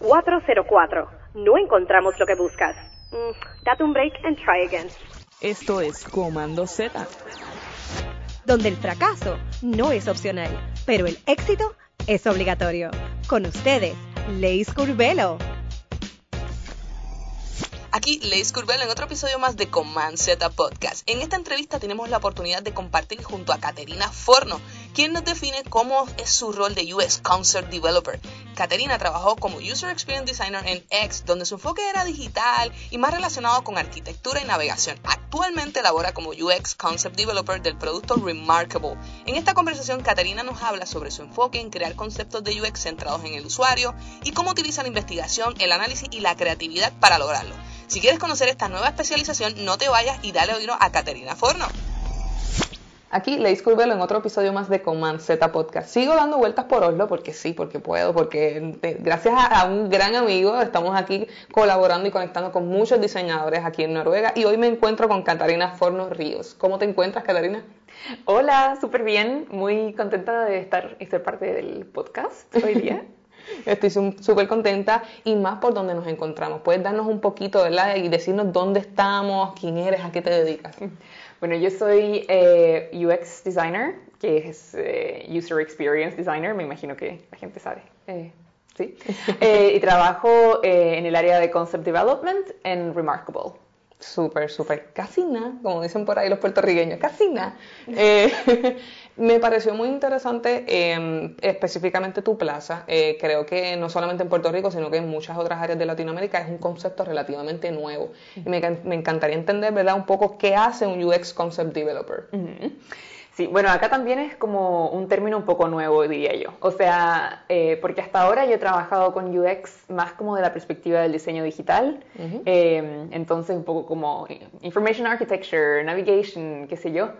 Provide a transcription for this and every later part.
404. No encontramos lo que buscas. Mm, date un break and try again. Esto es Comando Z. Donde el fracaso no es opcional, pero el éxito es obligatorio. Con ustedes, Leis Curvelo. Aquí Leis Curvelo en otro episodio más de Command Z Podcast. En esta entrevista tenemos la oportunidad de compartir junto a Caterina Forno, quien nos define cómo es su rol de UX Concept Developer. Caterina trabajó como User Experience Designer en X, donde su enfoque era digital y más relacionado con arquitectura y navegación. Actualmente labora como UX Concept Developer del producto Remarkable. En esta conversación, Caterina nos habla sobre su enfoque en crear conceptos de UX centrados en el usuario y cómo utiliza la investigación, el análisis y la creatividad para lograrlo. Si quieres conocer esta nueva especialización, no te vayas y dale oído a Caterina Forno. Aquí Leis Curvelo en otro episodio más de Command Z Podcast. Sigo dando vueltas por Oslo porque sí, porque puedo, porque gracias a, un gran amigo estamos aquí colaborando y conectando con muchos diseñadores aquí en Noruega y hoy me encuentro con Catarina Forno Ríos. ¿Cómo te encuentras, Catarina? Hola, súper bien, muy contenta de estar y ser parte del podcast hoy día. Estoy súper contenta y más por donde nos encontramos. Puedes darnos un poquito, ¿verdad? Y decirnos dónde estamos, quién eres, a qué te dedicas. Bueno, yo soy eh, UX designer, que es eh, User Experience Designer, me imagino que la gente sabe. Eh, sí. y trabajo en el área de Concept Development en Remarkable. Súper, súper. Casi nada, como dicen por ahí los puertorriqueños, casi nada. Me pareció muy interesante em, específicamente tu plaza. Eh, creo que no solamente en Puerto Rico, sino que en muchas otras áreas de Latinoamérica es un concepto relativamente nuevo. Y me, encantaría entender, ¿verdad?, un poco qué hace un UX Concept Developer. Sí, bueno, acá también es como un término un poco nuevo, diría yo. O sea, eh, porque hasta ahora yo he trabajado con UX más como de la perspectiva del diseño digital. Em, entonces, un poco como Information Architecture, Navigation, qué sé yo.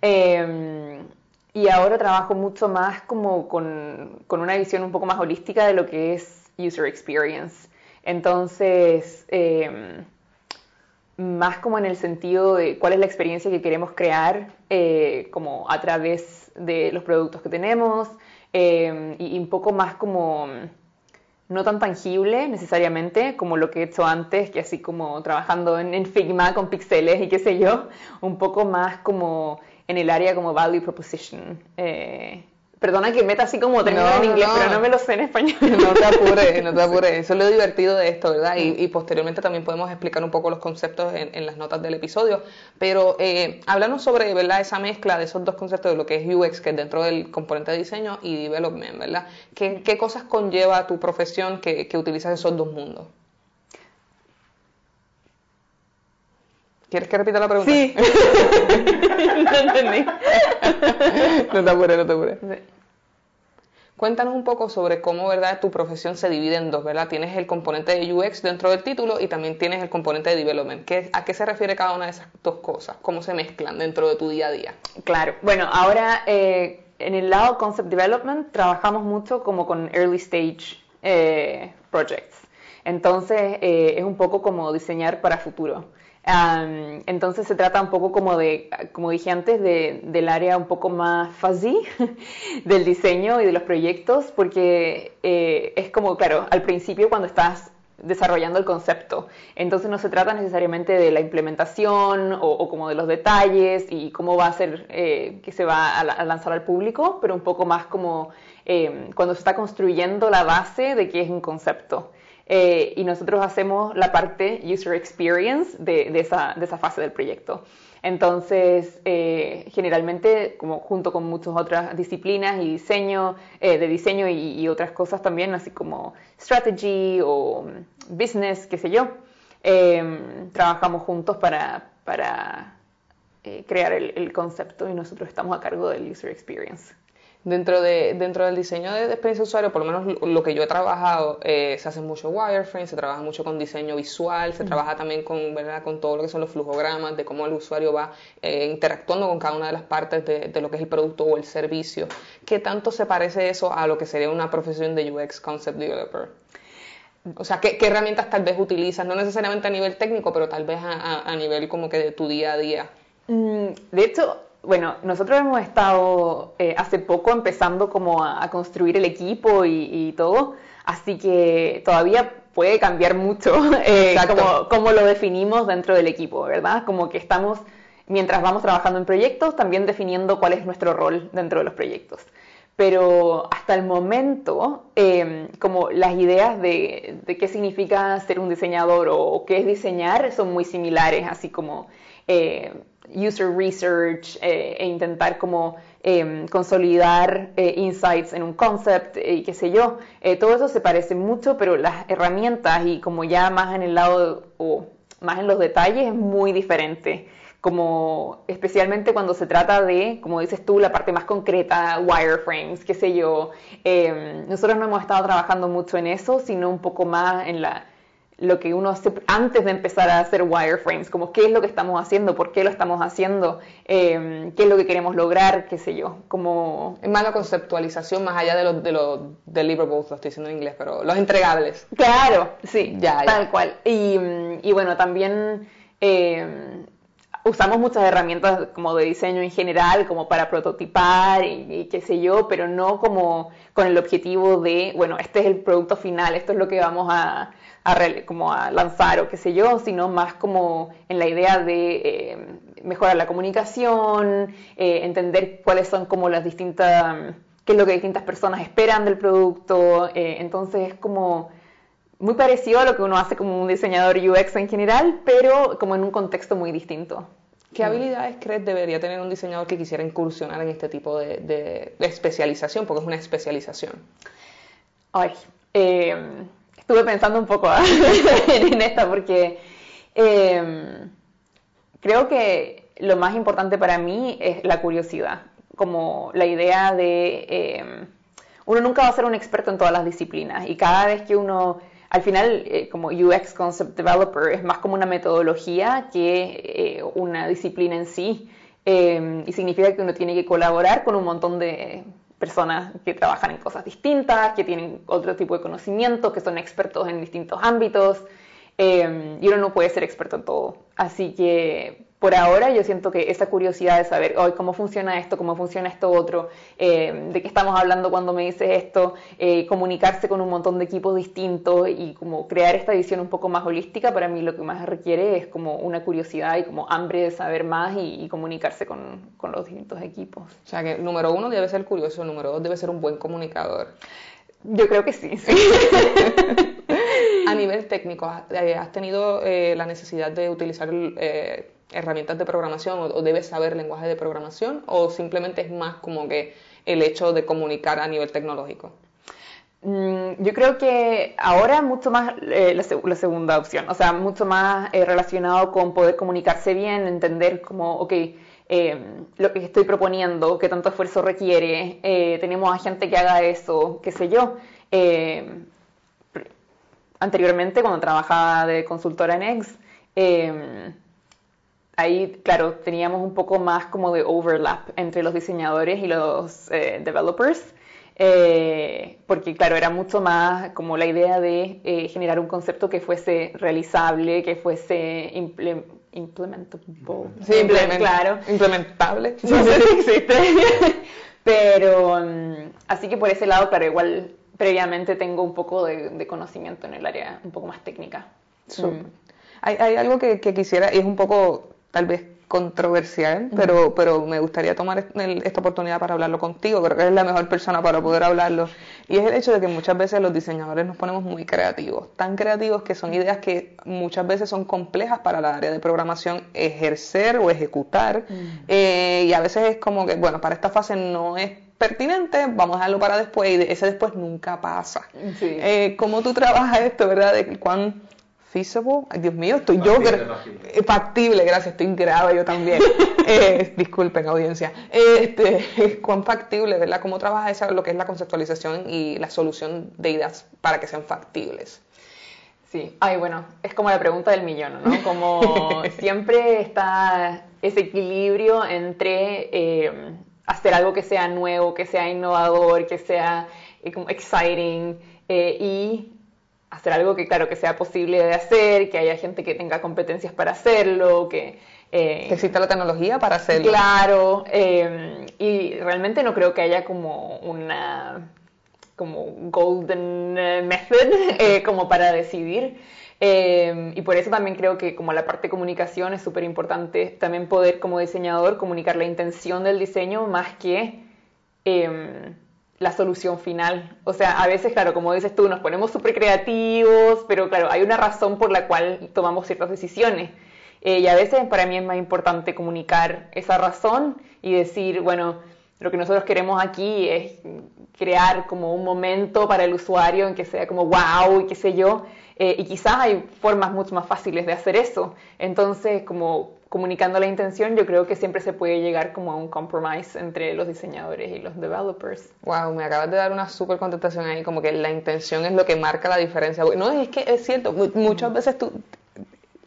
Em, y ahora trabajo mucho más como con, con, una visión un poco más holística de lo que es user experience. Entonces, em, más como en el sentido de cuál es la experiencia que queremos crear eh, como a través de los productos que tenemos em, y, un poco más como no tan tangible necesariamente como lo que he hecho antes, que así como trabajando en, en Figma con pixeles y qué sé yo, un poco más como en el área como value proposition. Eh, perdona que meta así como tengo en inglés, pero no me lo sé en español. No te apures, no te apures. Eso es lo divertido de esto, ¿verdad? Y, posteriormente también podemos explicar un poco los conceptos en, las notas del episodio. Pero eh, háblanos sobre, ¿verdad? Esa mezcla de esos dos conceptos de lo que es UX, que es dentro del componente de diseño, y development, ¿verdad? ¿Qué, qué cosas conlleva tu profesión que, que utilizas esos dos mundos? ¿Quieres que repita la pregunta? Sí. no entendí. no te apures, no te apures. Cuéntanos un poco sobre cómo, ¿verdad? Tu profesión se divide en dos, ¿verdad? Tienes el componente de UX dentro del título y también tienes el componente de development. ¿Qué, ¿A qué se refiere cada una de esas dos cosas? ¿Cómo se mezclan dentro de tu día a día? Claro. Bueno, ahora eh, en el lado concept development trabajamos mucho como con early stage eh, projects. Entonces eh, es un poco como diseñar para futuro entonces se trata un poco como de, como dije antes, de, del área un poco más fuzzy del diseño y de los proyectos, porque eh, es como, claro, al principio cuando estás desarrollando el concepto. Entonces no se trata necesariamente de la implementación o, como de los detalles y cómo va a ser eh, que se va a, lanzar al público, pero un poco más como eh, cuando se está construyendo la base de qué es un concepto. Eh, y nosotros hacemos la parte user experience de, de, esa, de esa, fase del proyecto. Entonces, eh, generalmente, como junto con muchas otras disciplinas y diseño, eh, de diseño y, otras cosas también, así como strategy o business, qué sé yo, em, trabajamos juntos para, para crear el, el concepto y nosotros estamos a cargo del user experience. Dentro, de, dentro del diseño de, experiencia de usuario, por lo menos lo que yo he trabajado, eh, se hace mucho wireframe, se trabaja mucho con diseño visual, se trabaja también con, ¿verdad? con todo lo que son los flujogramas, de cómo el usuario va eh, interactuando con cada una de las partes de, de, lo que es el producto o el servicio. ¿Qué tanto se parece eso a lo que sería una profesión de UX Concept Developer? O sea, ¿qué, herramientas tal vez utilizas? No necesariamente a nivel técnico, pero tal vez a, a, nivel como que de tu día a día. Mm, de hecho, bueno, nosotros hemos estado eh, hace poco empezando como a, construir el equipo y, todo, Así que todavía puede cambiar mucho eh, como, lo definimos dentro del equipo, ¿verdad? Como que estamos, mientras vamos trabajando en proyectos, también definiendo cuál es nuestro rol dentro de los proyectos. Pero hasta el momento, em, como las ideas de, qué significa ser un diseñador o, qué es diseñar son muy similares, así como eh, user research eh, e intentar como Em, consolidar eh, insights en un concept y qué sé yo. Todo eso se parece mucho, pero las herramientas y como ya más en el lado o más en los detalles es muy diferente. Como especialmente cuando se trata de, como dices tú, la parte más concreta, wireframes, qué sé yo. Em, nosotros no hemos estado trabajando mucho en eso, sino un poco más en la lo que uno hace antes de empezar a hacer wireframes, como qué es lo que estamos haciendo, por qué lo estamos haciendo, em, qué es lo que queremos lograr, qué sé yo, como... Es más la conceptualización más allá de los, de los deliverables, lo estoy diciendo en inglés, pero los entregables. Claro, sí, ya, tal cual. Y, y, bueno, también em, usamos muchas herramientas como de diseño en general, como para prototipar y, qué sé yo, pero no como con el objetivo de, bueno, este es el producto final, esto es lo que vamos a como a lanzar o qué sé yo, sino más como en la idea de eh, mejorar la comunicación, eh, entender cuáles son como las distintas, qué es lo que distintas personas esperan del producto, eh, entonces es como muy parecido a lo que uno hace como un diseñador UX en general, pero como en un contexto muy distinto. ¿Qué habilidades crees debería tener un diseñador que quisiera incursionar en este tipo de, especialización? Porque es una especialización. Ay, eh, estuve pensando un poco ¿ah? en esta porque em, creo que lo más importante para mí es la curiosidad, como la idea de em, uno nunca va a ser un experto en todas las disciplinas y cada vez que uno al final, eh, como UX Concept Developer, es más como una metodología que eh, una disciplina en sí. Em, y significa que uno tiene que colaborar con un montón de personas que trabajan en cosas distintas, que tienen otro tipo de conocimiento, que son expertos en distintos ámbitos, eh, y uno no puede ser experto en todo. Así que por ahora yo siento que esa curiosidad de saber hoy cómo funciona esto, cómo funciona esto otro, eh, de qué estamos hablando cuando me dices esto, eh, comunicarse con un montón de equipos distintos y como crear esta visión un poco más holística, para mí lo que más requiere es como una curiosidad y como hambre de saber más y, comunicarse con, con, los distintos equipos. O sea que número uno debe ser curioso, número dos debe ser un buen comunicador. Yo creo que sí. sí. A nivel técnico, ¿has eh, tenido la necesidad de utilizar herramientas de programación o, debes saber lenguaje de programación o simplemente es más como que el hecho de comunicar a nivel tecnológico? Mm, yo creo que ahora mucho más eh, la, segunda opción, o sea, mucho más eh, relacionado con poder comunicarse bien, entender como, ok, eh, lo que estoy proponiendo, qué tanto esfuerzo requiere, tenemos a gente que haga eso, qué sé yo. Anteriormente, cuando trabajaba de consultora en Eggs, ahí, claro, teníamos un poco más como de overlap entre los diseñadores y los eh, developers, eh, porque, claro, era mucho más como la idea de eh, generar un concepto que fuese realizable, que fuese implementable. Sí, claro. Implementable. No sé si existe. Pero, mm, así que por ese lado, claro, igual previamente tengo un poco de, conocimiento en el área un poco más técnica. Mm. Hay, algo que, que, quisiera, y es un poco tal vez controversial, pero, pero me gustaría tomar esta oportunidad para hablarlo contigo, creo que eres la mejor persona para poder hablarlo, y es el hecho de que muchas veces los diseñadores nos ponemos muy creativos, tan creativos que son ideas que muchas veces son complejas para la área de programación ejercer o ejecutar, eh, y a veces es como que, bueno, para esta fase no es pertinente, vamos a dejarlo para después, y ese después nunca pasa. Eh, ¿Cómo tú trabajas esto, verdad? De cuán feasible. Ay, Dios mío, estoy yo. Eh, factible. gracias, estoy grave yo también. eh, disculpen, audiencia. Este, cuán factible, ¿verdad? ¿Cómo trabaja esa, lo que es la conceptualización y la solución de ideas para que sean factibles? Sí, ay, bueno, es como la pregunta del millón, ¿no? Como siempre está ese equilibrio entre eh, hacer algo que sea nuevo, que sea innovador, que sea eh, como exciting y hacer algo que, claro, que sea posible de hacer, que haya gente que tenga competencias para hacerlo, que... Eh, exista la tecnología para hacerlo. Claro, eh, y realmente no creo que haya como una como golden eh, method como para decidir. Y por eso también creo que como la parte de comunicación es súper importante también poder como diseñador comunicar la intención del diseño más que em, la solución final. O sea, a veces, claro, como dices tú, nos ponemos súper creativos, pero claro, hay una razón por la cual tomamos ciertas decisiones. Eh, y a veces para mí es más importante comunicar esa razón y decir, bueno, lo que nosotros queremos aquí es crear como un momento para el usuario en que sea como wow y qué sé yo. Eh, y quizás hay formas mucho más fáciles de hacer eso. Entonces, como comunicando la intención, yo creo que siempre se puede llegar como a un compromise entre los diseñadores y los developers. Wow, me acabas de dar una súper contestación ahí, como que la intención es lo que marca la diferencia. No, es que es cierto, muchas veces tú,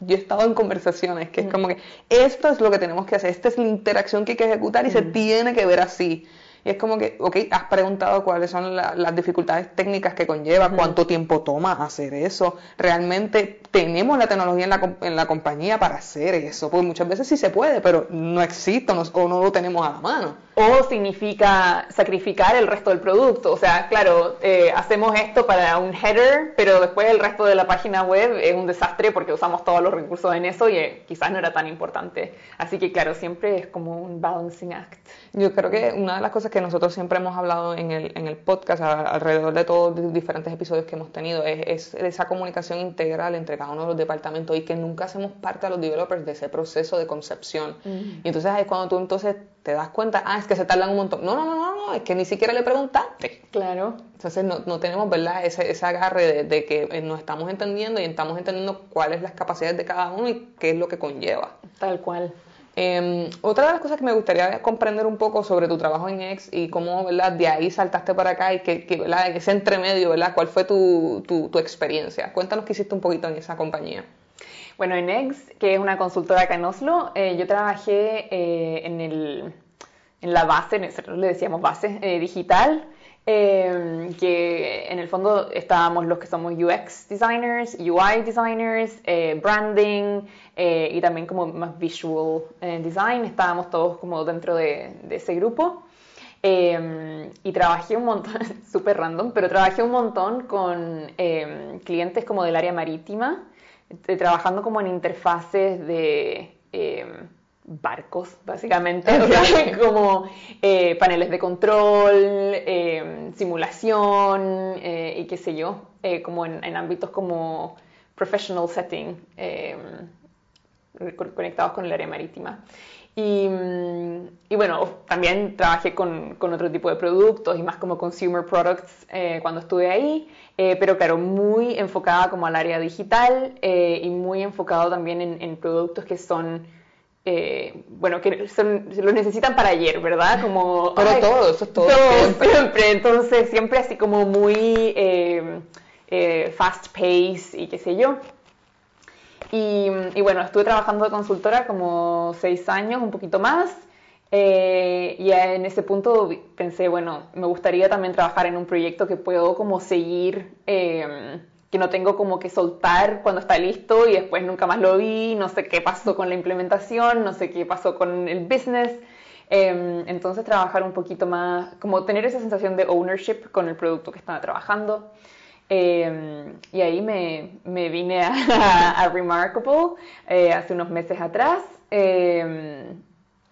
yo he estado en conversaciones que es como que esto es lo que tenemos que hacer, esta es la interacción que hay que ejecutar y se tiene que ver así. Y es como que, ok, has preguntado cuáles son las dificultades técnicas que conlleva, cuánto tiempo toma hacer eso. Realmente tenemos la tecnología en la, en la compañía para hacer eso, porque muchas veces sí se puede, pero no existe o no lo tenemos a la mano o significa sacrificar el resto del producto. O sea, claro, eh, hacemos esto para un header, pero después el resto de la página web es un desastre porque usamos todos los recursos en eso y eh, quizás no era tan importante. Así que, claro, siempre es como un balancing act. Yo creo que una de las cosas que nosotros siempre hemos hablado en el, en el podcast, alrededor de todos los diferentes episodios que hemos tenido, es, esa comunicación integral entre cada uno de los departamentos y que nunca hacemos parte a los developers de ese proceso de concepción. Y entonces es cuando tú entonces te das cuenta, ah, es que se tardan un montón. No, no, no, no, no es que ni siquiera le preguntaste. Claro. Entonces no, no tenemos, ¿verdad?, ese, ese agarre de, que eh, nos estamos entendiendo y estamos entendiendo cuáles las capacidades de cada uno y qué es lo que conlleva. Tal cual. Em, otra de las cosas que me gustaría comprender un poco sobre tu trabajo en X y cómo, ¿verdad?, de ahí saltaste para acá y que, que ¿verdad?, ese entremedio, ¿verdad?, ¿cuál fue tu, tu, tu experiencia? Cuéntanos qué hiciste un poquito en esa compañía. Bueno, en Eggs, que es una consultora acá en Oslo, eh, yo trabajé eh, en, el, en la base, nosotros le decíamos base eh, digital, que en el fondo estábamos los que somos UX designers, UI designers, branding y también como más visual design, estábamos todos como dentro de, de ese grupo. y trabajé un montón, súper random, pero trabajé un montón con clientes como del área marítima, eh, trabajando como en interfaces de barcos, básicamente, como eh, paneles de control, em, simulación eh, y qué sé yo, como en, ámbitos como professional setting, em, conectados con el área marítima. Y, y, bueno, también trabajé con, con, otro tipo de productos y más como consumer products cuando estuve ahí. Eh, pero claro, muy enfocada como al área digital eh, y muy enfocado también en, productos que son, eh, bueno, que son, los necesitan para ayer, ¿verdad? Como, pero todo, eso es todo. siempre. entonces siempre así como muy fast pace y qué sé yo. Y, y bueno, estuve trabajando de consultora como seis años, un poquito más. Eh, y en ese punto pensé, bueno, me gustaría también trabajar en un proyecto que puedo como seguir, que no tengo como que soltar cuando está listo y después nunca más lo vi, no sé qué pasó con la implementación, no sé qué pasó con el business. Em, entonces trabajar un poquito más, como tener esa sensación de ownership con el producto que estaba trabajando. Em, y ahí me, me vine a, Remarkable eh, hace unos meses atrás.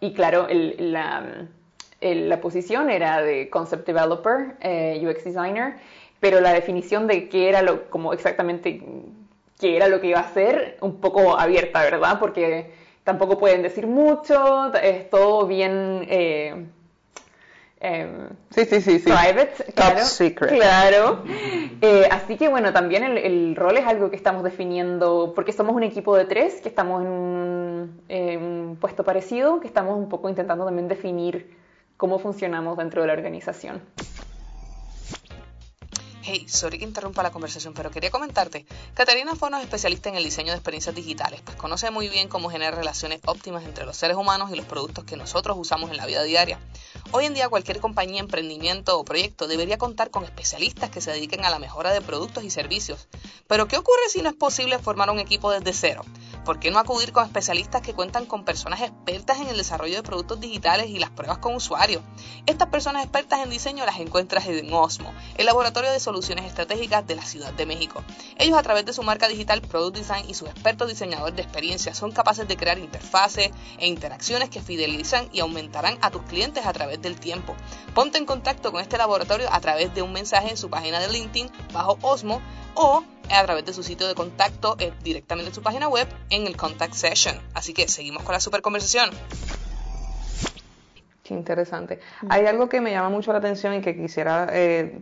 Y claro, la, la, posición era de concept developer, eh, UX designer, pero la definición de qué era lo, como exactamente qué era lo que iba a hacer, un poco abierta, ¿verdad? Porque tampoco pueden decir mucho, es todo bien eh, Em, sí, sí, sí, sí. Private, Top secret. Claro. Eh, así que bueno, también el, rol es algo que estamos definiendo, porque somos un equipo de tres que estamos en un, puesto parecido, que estamos un poco intentando también definir cómo funcionamos dentro de la organización. Hey, sorry que interrumpa la conversación, pero quería comentarte. Caterina Fono es especialista en el diseño de experiencias digitales, pues conoce muy bien cómo generar relaciones óptimas entre los seres humanos y los productos que nosotros usamos en la vida diaria. Hoy en día cualquier compañía, emprendimiento o proyecto debería contar con especialistas que se dediquen a la mejora de productos y servicios. Pero ¿qué ocurre si no es posible formar un equipo desde cero? ¿Por qué no acudir con especialistas que cuentan con personas expertas en el desarrollo de productos digitales y las pruebas con usuarios? Estas personas expertas en diseño las encuentras en Osmo, el laboratorio de soluciones estratégicas de la Ciudad de México. Ellos a través de su marca digital Product Design y sus expertos diseñadores de experiencia son capaces de crear interfaces e interacciones que fidelizan y aumentarán a tus clientes a través del tiempo. Ponte en contacto con este laboratorio a través de un mensaje en su página de LinkedIn bajo Osmo o a través de su sitio de contacto eh, directamente en su página web en el Contact Session. Así que seguimos con la super conversación. Qué interesante. Hay algo que me llama mucho la atención y que quisiera eh,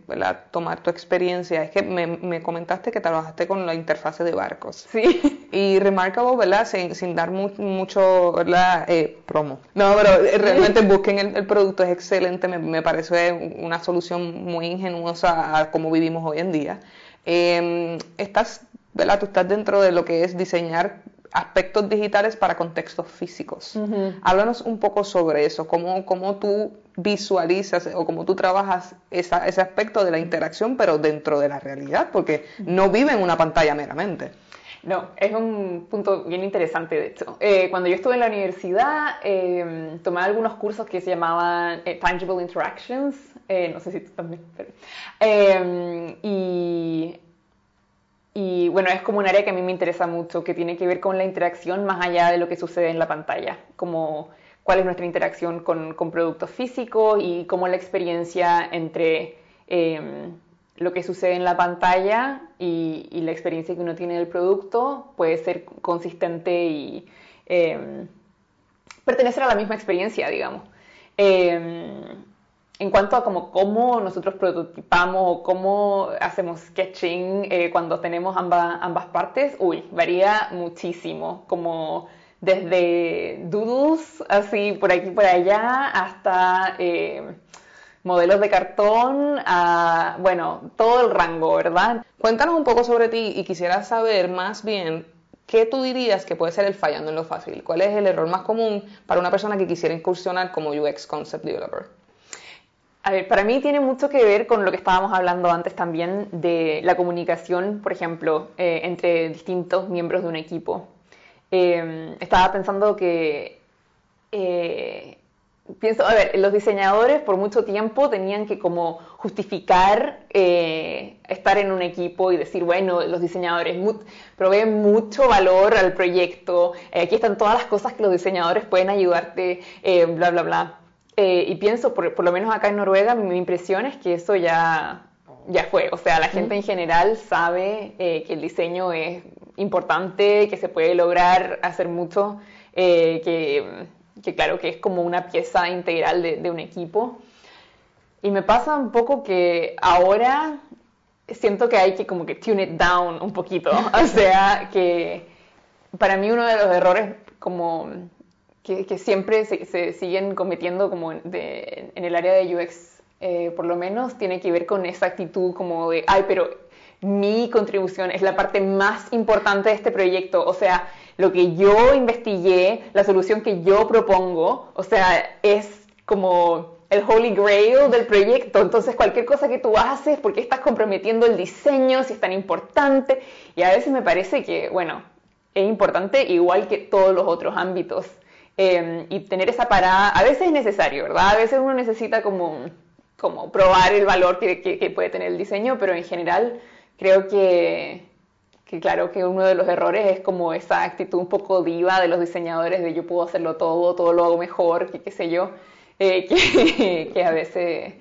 tomar tu experiencia. Es que me, comentaste que trabajaste con la interfase de barcos. Sí. Y Remarkable, ¿verdad? Sin, dar mucho, ¿verdad? Eh, promo. No, pero realmente busquen el, producto, es excelente. Me, me, parece una solución muy ingenuosa a cómo vivimos hoy en día. Eh, estás, ¿verdad? Tú estás dentro de lo que es diseñar aspectos digitales para contextos físicos. Háblanos un poco sobre eso, cómo, cómo tú visualizas o cómo tú trabajas ese aspecto de la interacción, pero dentro de la realidad, porque no vive en una pantalla meramente. No, es un punto bien interesante, de hecho. Eh, cuando yo estuve en la universidad, eh, tomé algunos cursos que se llamaban eh, Tangible Interactions, no sé si tú también, pero, y y bueno, es como un área que a mí me interesa mucho, que tiene que ver con la interacción más allá de lo que sucede en la pantalla, como cuál es nuestra interacción con, con productos físicos y cómo la experiencia entre em, lo que sucede en la pantalla y, la experiencia que uno tiene del producto puede ser consistente y em, pertenecer a la misma experiencia, digamos. Em, en cuanto a como cómo nosotros prototipamos o cómo hacemos sketching eh, cuando tenemos ambas, ambas partes, uy, varía muchísimo, como desde doodles, así por aquí por allá, hasta eh, modelos de cartón, bueno, todo el rango, ¿verdad? Cuéntanos un poco sobre ti y quisiera saber más bien ¿qué tú dirías que puede ser el fallando en lo fácil? ¿Cuál es el error más común para una persona que quisiera incursionar como UX Concept Developer? A ver, para mí tiene mucho que ver con lo que estábamos hablando antes también de la comunicación, por ejemplo, eh, entre distintos miembros de un equipo. Em, estaba pensando que, eh, pienso, a ver, los diseñadores por mucho tiempo tenían que como justificar eh, estar en un equipo y decir, bueno, los diseñadores proveen mucho valor al proyecto, aquí están todas las cosas que los diseñadores pueden ayudarte, bla, bla, bla. Eh, y pienso, por, lo menos acá en Noruega, mi, impresión es que eso ya, ya fue. O sea, la gente en general sabe eh, que el diseño es importante, que se puede lograr hacer mucho, eh, que, claro, que es como una pieza integral de, un equipo. Y me pasa un poco que ahora siento que hay que como que tune it down un poquito. O sea, que para mí uno de los errores como que, siempre se, siguen cometiendo como en el área de UX, eh, por lo menos, tiene que ver con esa actitud como de, ay, pero mi contribución es la parte más importante de este proyecto, o sea, lo que yo investigué, la solución que yo propongo, o sea, es como el holy grail del proyecto, entonces cualquier cosa que tú haces, porque estás comprometiendo el diseño, si es tan importante, y a veces me parece que, bueno, es importante igual que todos los otros ámbitos. Em, y tener esa parada, a veces es necesario, ¿verdad? A veces uno necesita como, como probar el valor que, que, puede tener el diseño, pero en general creo que, que, claro, que uno de los errores es como esa actitud un poco diva de los diseñadores de yo puedo hacerlo todo, todo lo hago mejor, que qué sé yo, eh, que, que, a veces...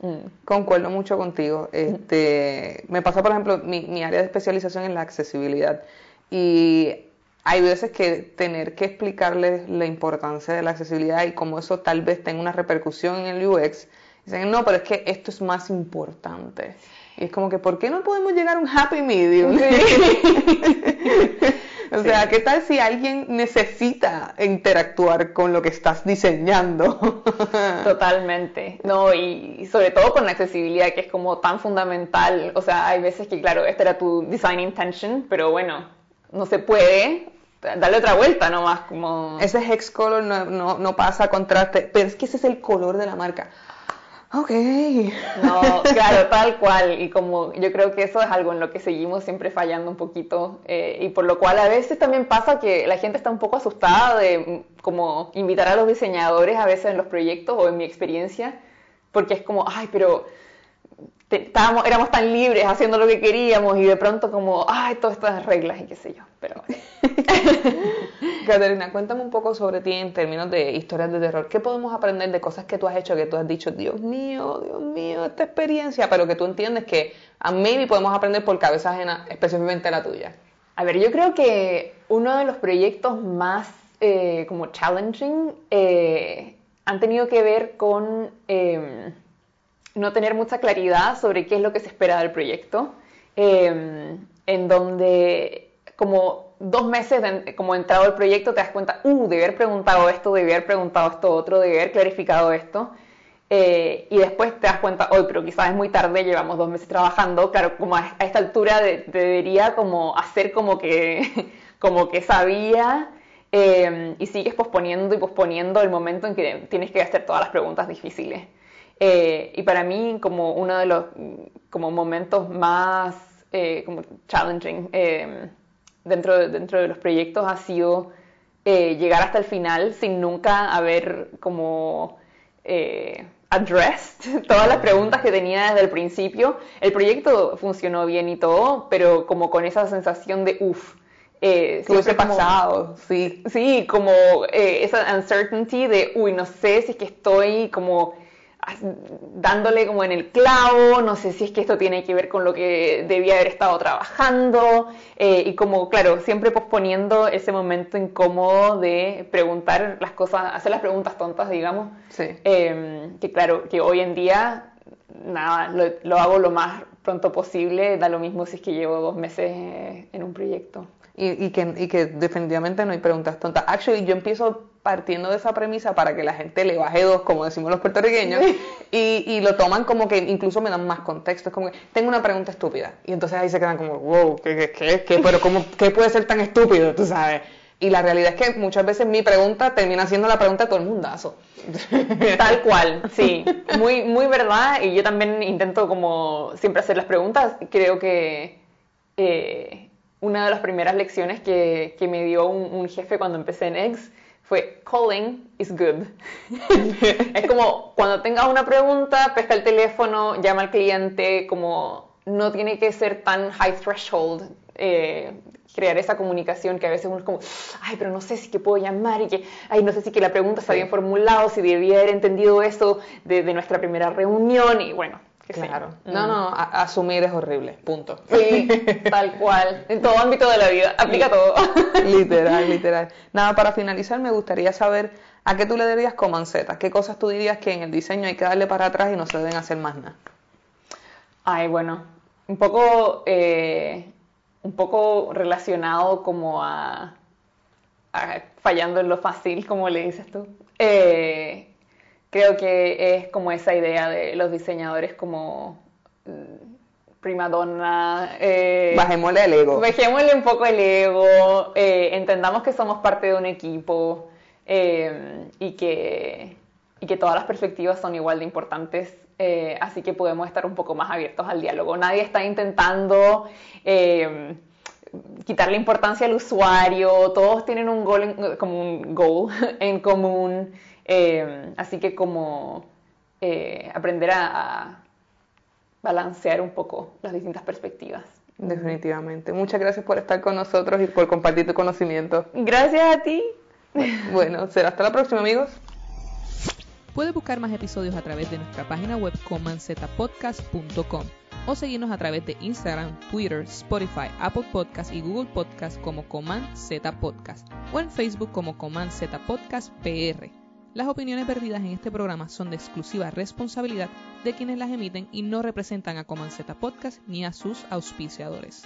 Mm. Concuerdo mucho contigo. Este, me pasa, por ejemplo, mi, mi área de especialización en la accesibilidad y hay veces que tener que explicarles la importancia de la accesibilidad y cómo eso tal vez tenga una repercusión en el UX, dicen, no, pero es que esto es más importante. Es como que, ¿por qué no podemos llegar a un happy medium? o sea, ¿qué tal si alguien necesita interactuar con lo que estás diseñando? Totalmente. No, y sobre todo con la accesibilidad, que es como tan fundamental. O sea, hay veces que, claro, esta era tu design intention, pero bueno, no se puede darle otra vuelta nomás, como... Ese hex color no, no, no pasa contraste, pero es que ese es el color de la marca. Ok. No, claro, tal cual. Y como yo creo que eso es algo en lo que seguimos siempre fallando un poquito. eh, y por lo cual a veces también pasa que la gente está un poco asustada de mm, como invitar a los diseñadores a veces en los proyectos o en mi experiencia, porque es como, ay, pero te- estábamos, éramos tan libres haciendo lo que queríamos y de pronto como, ay, todas estas reglas y qué sé yo. Caterina, cuéntame un poco sobre ti en términos de historias de terror. ¿Qué podemos aprender de cosas que tú has hecho, que tú has dicho, Dios mío, Dios mío, esta experiencia, pero que tú entiendes que a maybe podemos aprender por cabeza ajena, específicamente la tuya? A ver, yo creo que uno de los proyectos más eh, como challenging eh, han tenido que ver con eh, no tener mucha claridad sobre qué es lo que se espera del proyecto, eh, en donde como dos meses como entrado el proyecto te das cuenta, uh, debí haber preguntado esto, debí haber preguntado esto otro, debí haber clarificado esto. Eh, y después te das cuenta, hoy, pero quizás es muy tarde, llevamos dos meses trabajando, claro, como a, esta altura de- debería como hacer como que, como que sabía eh, y sigues posponiendo y posponiendo el momento en que tienes que hacer todas las preguntas difíciles. Eh, y para mí como uno de los como momentos más eh, como challenging eh, dentro, de, dentro de los proyectos ha sido eh, llegar hasta el final sin nunca haber como eh, addressed todas las preguntas que tenía desde el principio. El proyecto funcionó bien y todo, pero como con esa sensación de uff. Eh, ¿Qué hubiese siempre como- pasado? Sí. Sí, como eh, esa uncertainty de, uy, no sé si es que estoy como dándole como en el clavo, no sé si es que esto tiene que ver con lo que debía haber estado trabajando, eh, y como, claro, siempre posponiendo ese momento incómodo de preguntar las cosas, hacer las preguntas tontas, digamos, Sí. eh, que claro, que hoy en día, nada, lo, lo hago lo más pronto posible, da lo mismo si es que llevo dos meses eh, en un proyecto. Y, y que, y que definitivamente no hay preguntas tontas. Actually, yo empiezo partiendo de esa premisa para que la gente le baje dos, como decimos los puertorriqueños, y, y lo toman como que incluso me dan más contexto. Es como que tengo una pregunta estúpida. Y entonces ahí se quedan como, wow, ¿qué, qué, qué, qué? Pero ¿cómo, ¿qué puede ser tan estúpido? Tú sabes. Y la realidad es que muchas veces mi pregunta termina siendo la pregunta de todo el mundazo. Tal cual, sí, muy, muy verdad. Y yo también intento como siempre hacer las preguntas. Creo que eh, una de las primeras lecciones que, que me dio un, un jefe cuando empecé en Eggs fue calling is good. es como cuando tengas una pregunta, pesca el teléfono, llama al cliente, como no tiene que ser tan high threshold. eh, crear esa comunicación que a veces uno es como, ay, pero no sé si que puedo llamar y que, ay, no sé si que la pregunta está bien formulada, si debía haber entendido eso de, de nuestra primera reunión y bueno. Claro. Mm. No, no, a- asumir es horrible. Punto. Sí, tal cual. En todo ámbito de la vida. Aplica todo. literal, literal. Nada, para finalizar me gustaría saber a qué tú le darías comancetas, qué cosas tú dirías que en el diseño hay que darle para atrás y no se deben hacer más nada. Ay, bueno, un poco, eh, un poco relacionado como a, a fallando en lo fácil, como le dices tú. Eh, creo que es como esa idea de los diseñadores como mm, prima donna. eh, Bajémosle el ego. Bajémosle un poco el ego, eh, entendamos que somos parte de un equipo eh, y, que, y que todas las perspectivas son igual de importantes, eh, así que podemos estar un poco más abiertos al diálogo. Nadie está intentando quitarle importancia al usuario, todos tienen un goal en, como un goal en común, eh, así que como eh, aprender a, a balancear un poco las distintas perspectivas. Definitivamente. Muchas gracias por estar con nosotros y por compartir tu conocimiento. Gracias a ti. Bueno, será hasta la próxima, amigos. Puedes buscar más episodios a través de nuestra página web comanzetapodcast.com o seguirnos a través de Instagram, Twitter, Spotify, Apple Podcast y Google Podcast como Coman Z Podcast o en Facebook como Coman Z Podcast PR. Las opiniones vertidas en este programa son de exclusiva responsabilidad de quienes las emiten y no representan a Coman Z Podcast ni a sus auspiciadores.